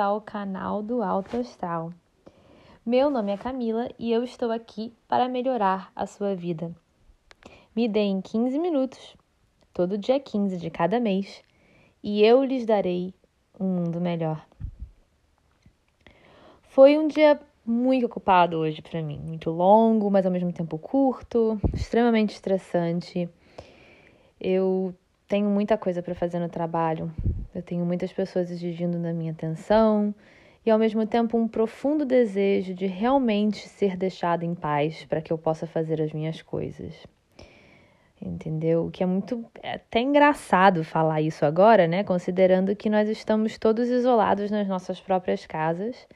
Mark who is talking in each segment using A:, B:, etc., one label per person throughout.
A: ao canal do Alto Astral. Meu nome é Camila e eu estou aqui para melhorar a sua vida. Me deem 15 minutos, todo dia 15 de cada mês, e eu lhes darei um mundo melhor. Foi um dia muito ocupado hoje para mim, muito longo, mas ao mesmo tempo curto, extremamente estressante. Eu tenho muita coisa para fazer no trabalho, eu tenho muitas pessoas exigindo da minha atenção e ao mesmo tempo um profundo desejo de realmente ser deixada em paz para que eu possa fazer as minhas coisas. Entendeu? O que é muito é até engraçado falar isso agora, né? Considerando que nós estamos todos isolados nas nossas próprias casas.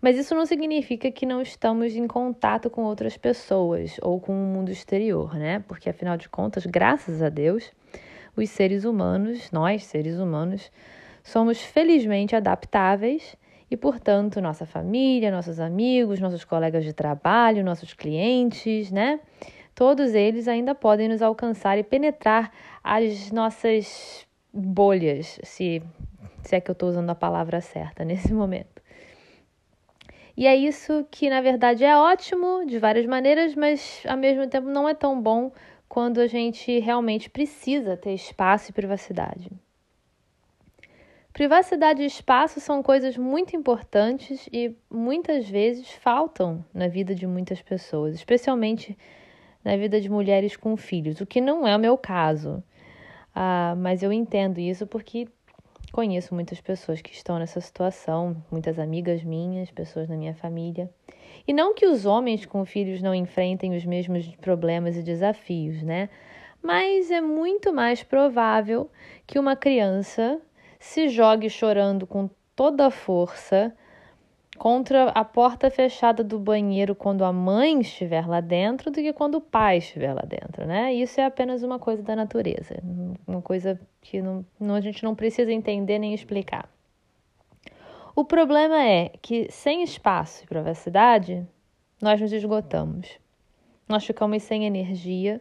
A: Mas isso não significa que não estamos em contato com outras pessoas ou com o mundo exterior, né? Porque afinal de contas, graças a Deus, os seres humanos, nós seres humanos, somos felizmente adaptáveis e, portanto, nossa família, nossos amigos, nossos colegas de trabalho, nossos clientes, né? Todos eles ainda podem nos alcançar e penetrar as nossas bolhas, se, se é que eu estou usando a palavra certa nesse momento. E é isso que, na verdade, é ótimo de várias maneiras, mas ao mesmo tempo não é tão bom quando a gente realmente precisa ter espaço e privacidade. Privacidade e espaço são coisas muito importantes e muitas vezes faltam na vida de muitas pessoas, especialmente na vida de mulheres com filhos, o que não é o meu caso. Ah, mas eu entendo isso porque conheço muitas pessoas que estão nessa situação, muitas amigas minhas, pessoas na minha família. E não que os homens com filhos não enfrentem os mesmos problemas e desafios, né? Mas é muito mais provável que uma criança se jogue chorando com toda a força contra a porta fechada do banheiro quando a mãe estiver lá dentro do que quando o pai estiver lá dentro, né? Isso é apenas uma coisa da natureza, uma coisa que não, não, a gente não precisa entender nem explicar. O problema é que sem espaço e privacidade, nós nos esgotamos. Nós ficamos sem energia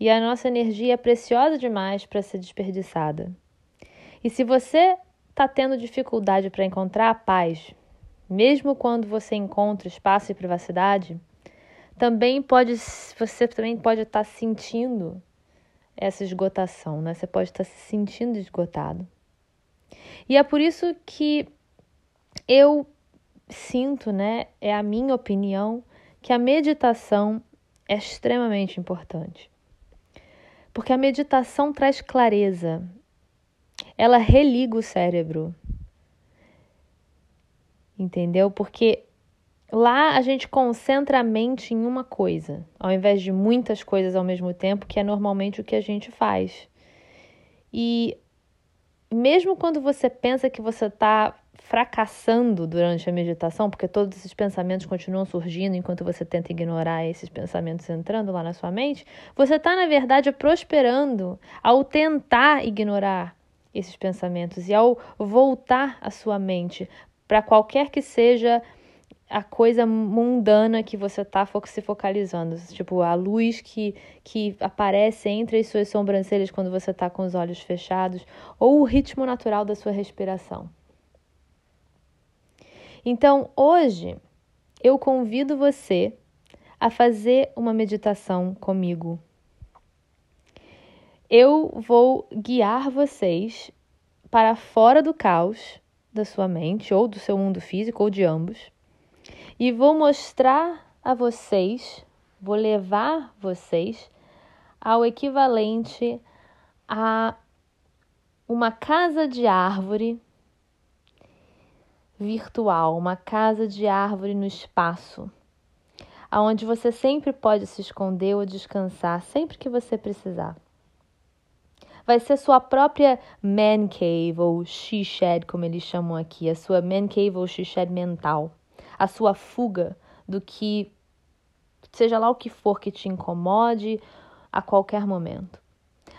A: e a nossa energia é preciosa demais para ser desperdiçada. E se você está tendo dificuldade para encontrar a paz, mesmo quando você encontra espaço e privacidade, também pode você também pode estar tá sentindo essa esgotação, né? Você pode estar tá se sentindo esgotado. E é por isso que eu sinto, né, é a minha opinião, que a meditação é extremamente importante. Porque a meditação traz clareza, ela religa o cérebro. Entendeu? Porque lá a gente concentra a mente em uma coisa, ao invés de muitas coisas ao mesmo tempo, que é normalmente o que a gente faz. E mesmo quando você pensa que você está fracassando durante a meditação, porque todos esses pensamentos continuam surgindo enquanto você tenta ignorar esses pensamentos entrando lá na sua mente, você está, na verdade, prosperando ao tentar ignorar esses pensamentos e ao voltar a sua mente para qualquer que seja a coisa mundana que você está se focalizando, tipo a luz que, que aparece entre as suas sobrancelhas quando você está com os olhos fechados, ou o ritmo natural da sua respiração. Então, hoje, eu convido você a fazer uma meditação comigo. Eu vou guiar vocês para fora do caos da sua mente, ou do seu mundo físico, ou de ambos, e vou mostrar a vocês, vou levar vocês ao equivalente a uma casa de árvore virtual, uma casa de árvore no espaço, aonde você sempre pode se esconder ou descansar sempre que você precisar. Vai ser sua própria man cave ou she shed, como eles chamam aqui, a sua man cave ou she shed mental, a sua fuga do que seja lá o que for que te incomode a qualquer momento.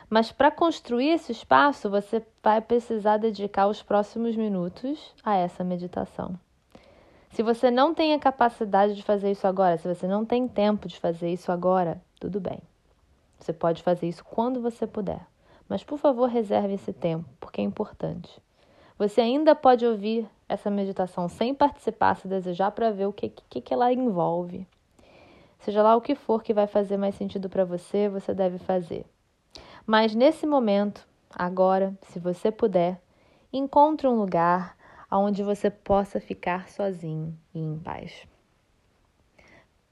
A: Mas para construir esse espaço, você vai precisar dedicar os próximos minutos a essa meditação. Se você não tem a capacidade de fazer isso agora, se você não tem tempo de fazer isso agora, tudo bem. Você pode fazer isso quando você puder. Mas por favor, reserve esse tempo, porque é importante. Você ainda pode ouvir essa meditação sem participar, se desejar, para ver o que, que, que ela envolve. Seja lá o que for que vai fazer mais sentido para você, você deve fazer. Mas nesse momento, agora, se você puder, encontre um lugar onde você possa ficar sozinho e em paz.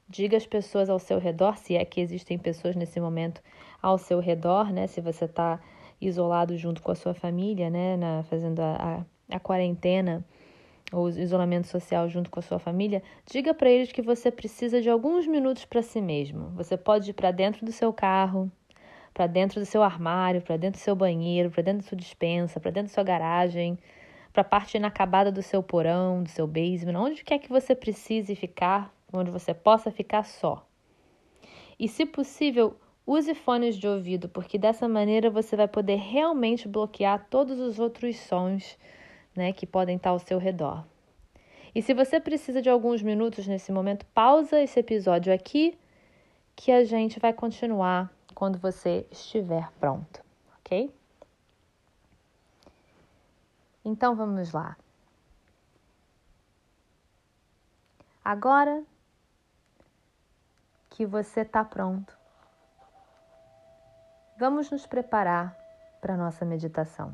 A: Diga às pessoas ao seu redor, se é que existem pessoas nesse momento ao seu redor, né? Se você está isolado junto com a sua família, né? Na, fazendo a, a, a quarentena ou isolamento social junto com a sua família, diga para eles que você precisa de alguns minutos para si mesmo. Você pode ir para dentro do seu carro, para dentro do seu armário, para dentro do seu banheiro, para dentro da sua dispensa, para dentro da sua garagem, para a parte inacabada do seu porão, do seu basement, onde quer que você precise ficar, onde você possa ficar só. E se possível, use fones de ouvido, porque dessa maneira você vai poder realmente bloquear todos os outros sons né, que podem estar ao seu redor. E se você precisa de alguns minutos nesse momento, pausa esse episódio aqui, que a gente vai continuar quando você estiver pronto, ok? Então vamos lá. Agora que você está pronto, vamos nos preparar para a nossa meditação.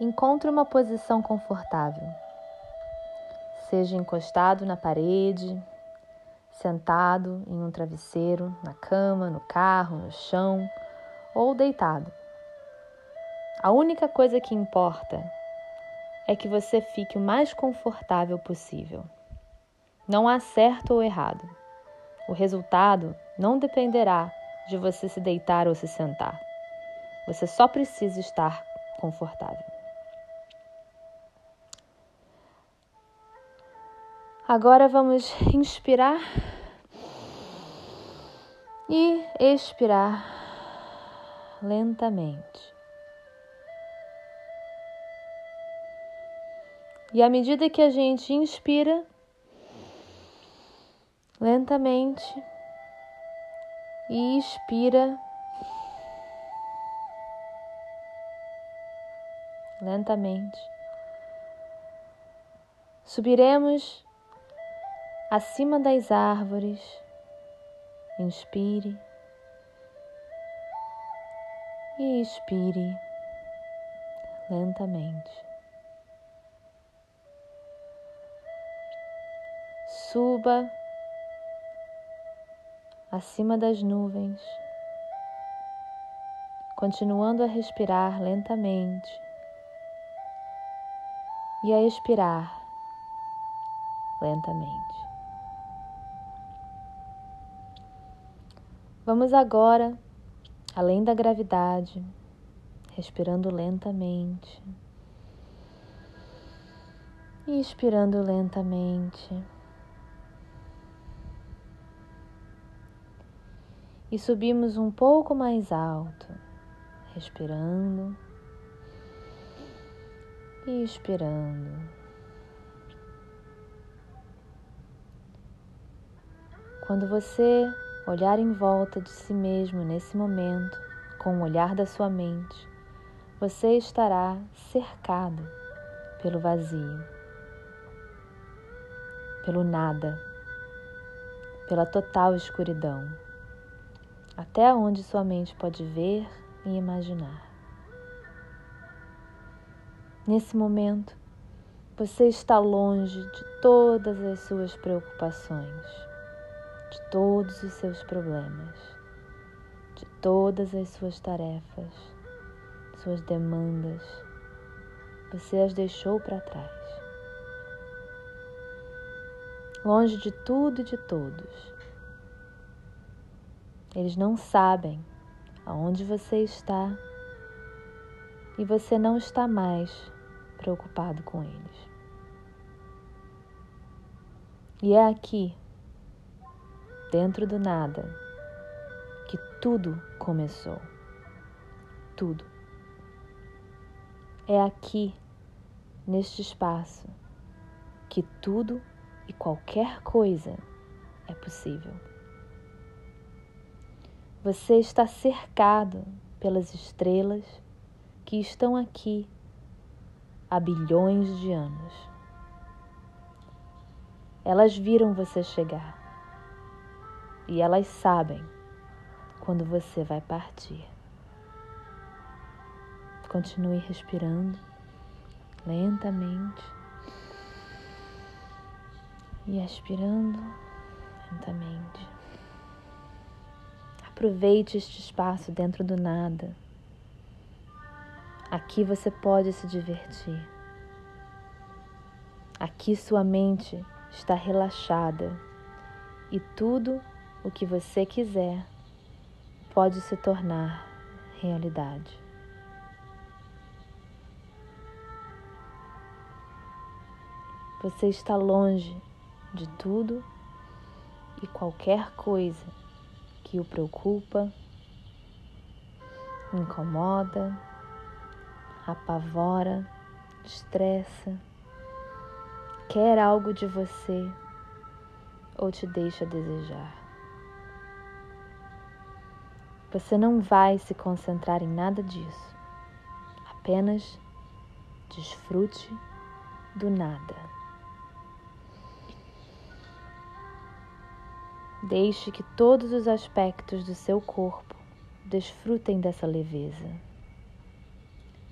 A: Encontre uma posição confortável. Seja encostado na parede, sentado em um travesseiro, na cama, no carro, no chão ou deitado. A única coisa que importa é que você fique o mais confortável possível. Não há certo ou errado. O resultado não dependerá de você se deitar ou se sentar. Você só precisa estar confortável. Agora vamos inspirar e expirar lentamente. E à medida que a gente inspira lentamente e expira lentamente, subiremos acima das árvores. Inspire e expire lentamente. Suba acima das nuvens, continuando a respirar lentamente e a expirar lentamente. Vamos agora além da gravidade, respirando lentamente e expirando lentamente. E subimos um pouco mais alto, respirando e expirando. Quando você olhar em volta de si mesmo nesse momento, com o olhar da sua mente, você estará cercado pelo vazio, pelo nada, pela total escuridão, até onde sua mente pode ver e imaginar. Nesse momento, você está longe de todas as suas preocupações de todos os seus problemas, de todas as suas tarefas, suas demandas. Você as deixou para trás. Longe de tudo e de todos. Eles não sabem aonde você está e você não está mais preocupado com eles. E é aqui dentro do nada, que tudo começou. Tudo. É aqui, neste espaço, que tudo e qualquer coisa é possível. Você está cercado pelas estrelas, que estão aqui há bilhões de anos. Elas viram você chegar e elas sabem quando você vai partir. Continue respirando lentamente e expirando lentamente. Aproveite este espaço dentro do nada. Aqui você pode se divertir. Aqui sua mente está relaxada e tudo o que você quiser pode se tornar realidade. Você está longe de tudo e qualquer coisa que o preocupa, incomoda, apavora, estressa, quer algo de você ou te deixa desejar. Você não vai se concentrar em nada disso, apenas desfrute do nada. Deixe que todos os aspectos do seu corpo desfrutem dessa leveza,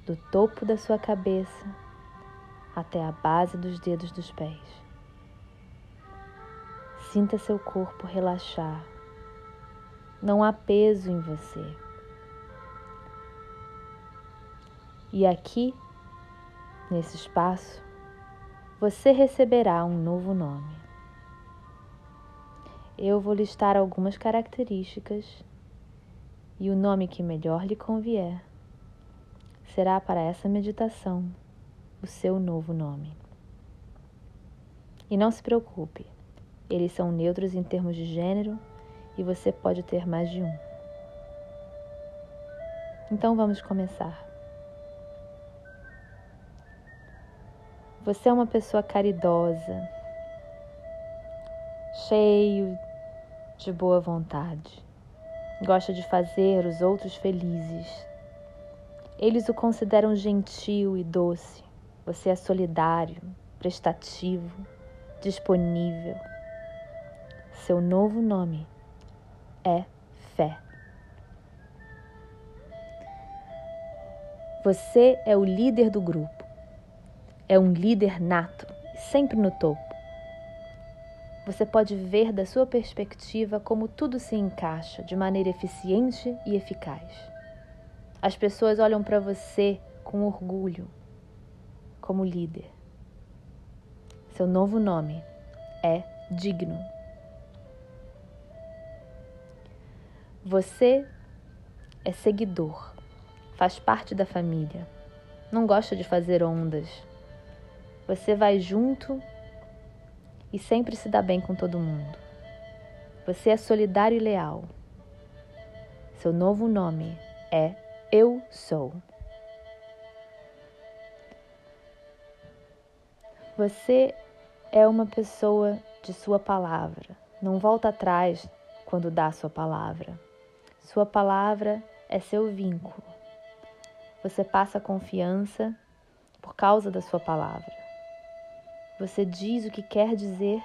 A: do topo da sua cabeça até a base dos dedos dos pés. Sinta seu corpo relaxar. Não há peso em você. E aqui, nesse espaço, você receberá um novo nome eu vou listar algumas características e o nome que melhor lhe convier será para essa meditação o seu novo nome. E não se preocupe, eles são neutros em termos de gênero e você pode ter mais de um. Então vamos começar. Você é uma pessoa caridosa, cheio de boa vontade. Gosta de fazer os outros felizes. Eles o consideram gentil e doce. Você é solidário, prestativo, disponível. Seu novo nome é fé. Você é o líder do grupo. É um líder nato, sempre no topo. Você pode ver da sua perspectiva como tudo se encaixa de maneira eficiente e eficaz. As pessoas olham para você com orgulho, como líder. Seu novo nome é digno. Você é seguidor, faz parte da família, não gosta de fazer ondas. Você vai junto e sempre se dá bem com todo mundo. Você é solidário e leal. Seu novo nome é Eu Sou. Você é uma pessoa de sua palavra. Não volta atrás quando dá sua palavra. Sua palavra é seu vínculo. Você passa confiança por causa da sua palavra. Você diz o que quer dizer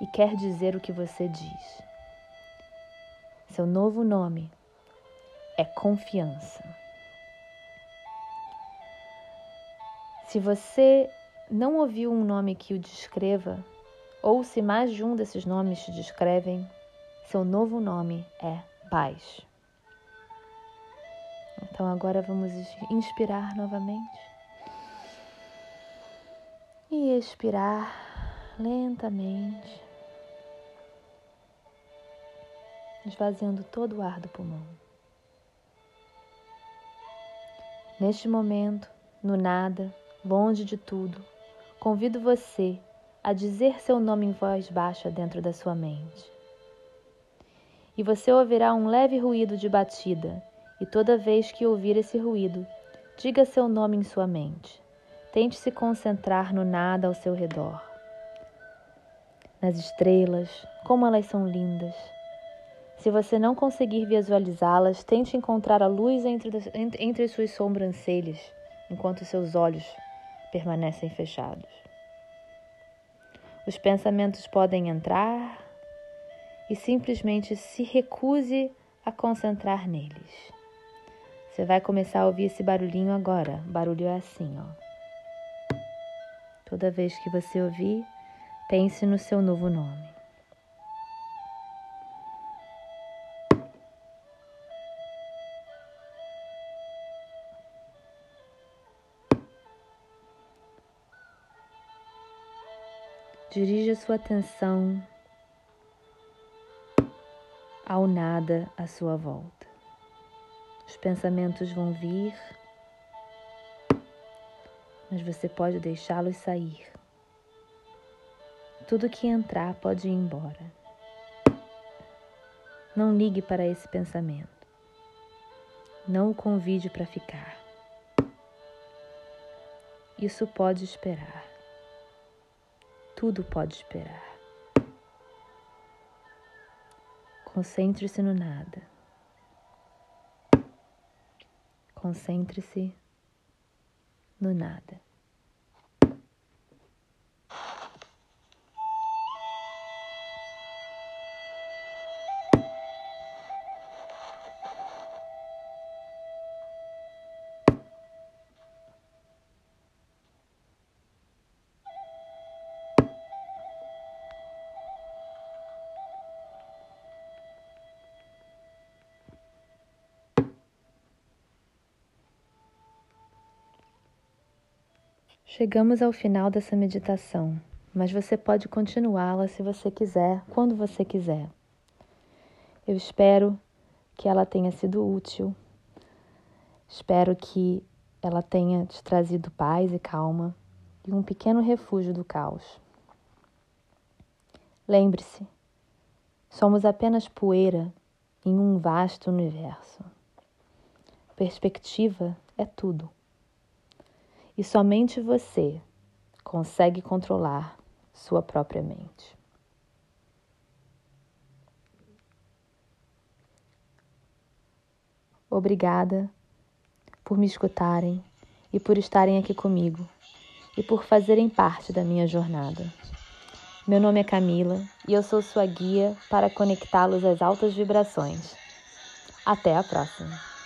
A: e quer dizer o que você diz. Seu novo nome é confiança. Se você não ouviu um nome que o descreva, ou se mais de um desses nomes te descrevem, seu novo nome é paz. Então agora vamos inspirar novamente e expirar lentamente, esvaziando todo o ar do pulmão. Neste momento, no nada, longe de tudo, convido você a dizer seu nome em voz baixa dentro da sua mente. E você ouvirá um leve ruído de batida, e toda vez que ouvir esse ruído, diga seu nome em sua mente. Tente se concentrar no nada ao seu redor. Nas estrelas, como elas são lindas. Se você não conseguir visualizá-las, tente encontrar a luz entre, entre suas sobrancelhas, enquanto seus olhos permanecem fechados. Os pensamentos podem entrar e simplesmente se recuse a concentrar neles. Você vai começar a ouvir esse barulhinho agora. O barulho é assim, ó. Toda vez que você ouvir, pense no seu novo nome. Dirija sua atenção ao nada à sua volta. Os pensamentos vão vir, mas você pode deixá-los sair. Tudo que entrar pode ir embora. Não ligue para esse pensamento. Não o convide para ficar. Isso pode esperar. Tudo pode esperar. Concentre-se no nada. Concentre-se no nada. Chegamos ao final dessa meditação, mas você pode continuá-la se você quiser, quando você quiser. Eu espero que ela tenha sido útil. Espero que ela tenha te trazido paz e calma e um pequeno refúgio do caos. Lembre-se, somos apenas poeira em um vasto universo. Perspectiva é tudo. E somente você consegue controlar sua própria mente. Obrigada por me escutarem e por estarem aqui comigo e por fazerem parte da minha jornada. Meu nome é Camila e eu sou sua guia para conectá-los às altas vibrações. Até a próxima!